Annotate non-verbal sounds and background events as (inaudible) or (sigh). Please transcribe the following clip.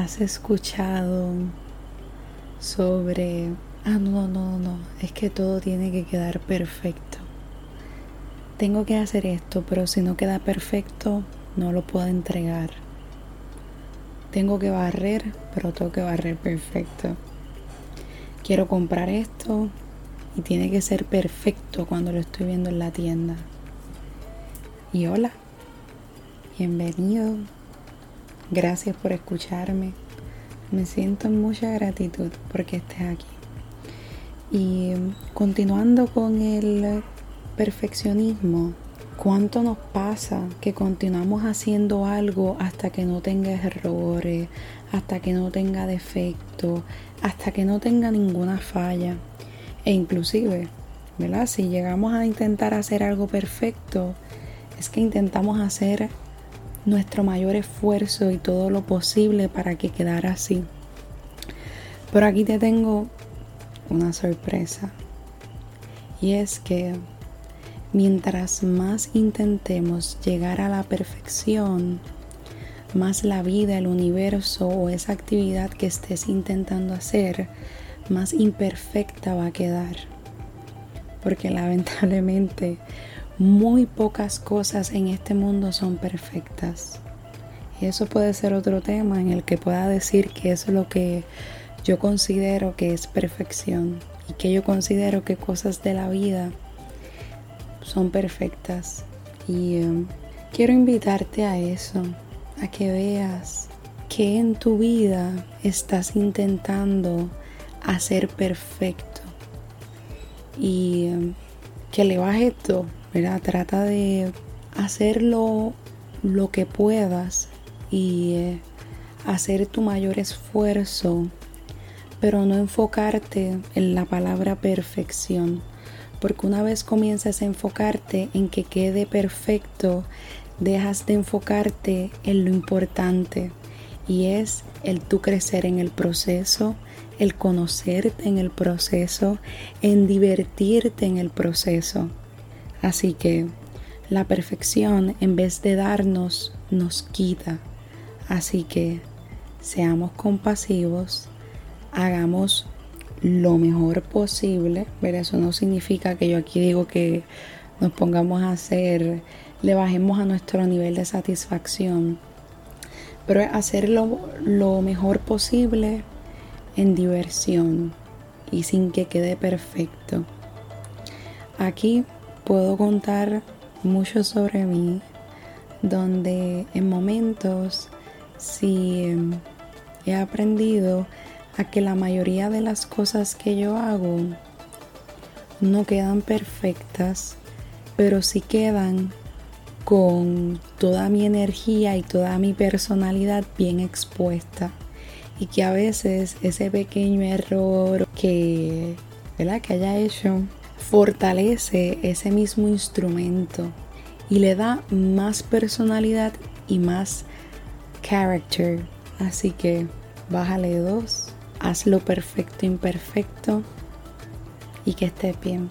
has escuchado sobre, ah, no, no, no, es que todo tiene que quedar perfecto. Tengo que hacer esto, pero si no queda perfecto, no lo puedo entregar. Tengo que barrer, pero tengo que barrer perfecto. Quiero comprar esto y tiene que ser perfecto cuando lo estoy viendo en la tienda. Y hola, bienvenido. Gracias por escucharme. Me siento en mucha gratitud porque estés aquí. Y continuando con el perfeccionismo, ¿cuánto nos pasa que continuamos haciendo algo hasta que no tenga errores, hasta que no tenga defecto, hasta que no tenga ninguna falla? E inclusive, ¿verdad? Si llegamos a intentar hacer algo perfecto, es que intentamos hacer nuestro mayor esfuerzo y todo lo posible para que quedara así. Pero aquí te tengo una sorpresa. Y es que mientras más intentemos llegar a la perfección, más la vida, el universo o esa actividad que estés intentando hacer, más imperfecta va a quedar. Porque (laughs) lamentablemente muy pocas cosas en este mundo son perfectas. Y eso puede ser otro tema en el que pueda decir que eso es lo que yo considero que es perfección y que yo considero que cosas de la vida son perfectas. Y em, quiero invitarte a eso, a que veas que en tu vida estás intentando hacer perfecto y em, que le bajes todo Trata de hacerlo lo que puedas y eh, hacer tu mayor esfuerzo, pero no enfocarte en la palabra perfección, porque una vez comienzas a enfocarte en que quede perfecto, dejas de enfocarte en lo importante y es el tú crecer en el proceso, el conocerte en el proceso, en divertirte en el proceso. Así que la perfección en vez de darnos nos quita. Así que seamos compasivos, hagamos lo mejor posible, pero eso no significa que yo aquí digo que nos pongamos a hacer, le bajemos a nuestro nivel de satisfacción, pero hacerlo lo mejor posible en diversión y sin que quede perfecto. Aquí puedo contar mucho sobre mí, donde en momentos sí em, he aprendido a que la mayoría de las cosas que yo hago no quedan perfectas, pero sí quedan con toda mi energía y toda mi personalidad bien expuesta. Y que a veces ese pequeño error que, ¿verdad? que haya hecho fortalece ese mismo instrumento y le da más personalidad y más character. Así que bájale dos, hazlo perfecto, imperfecto y que estés bien.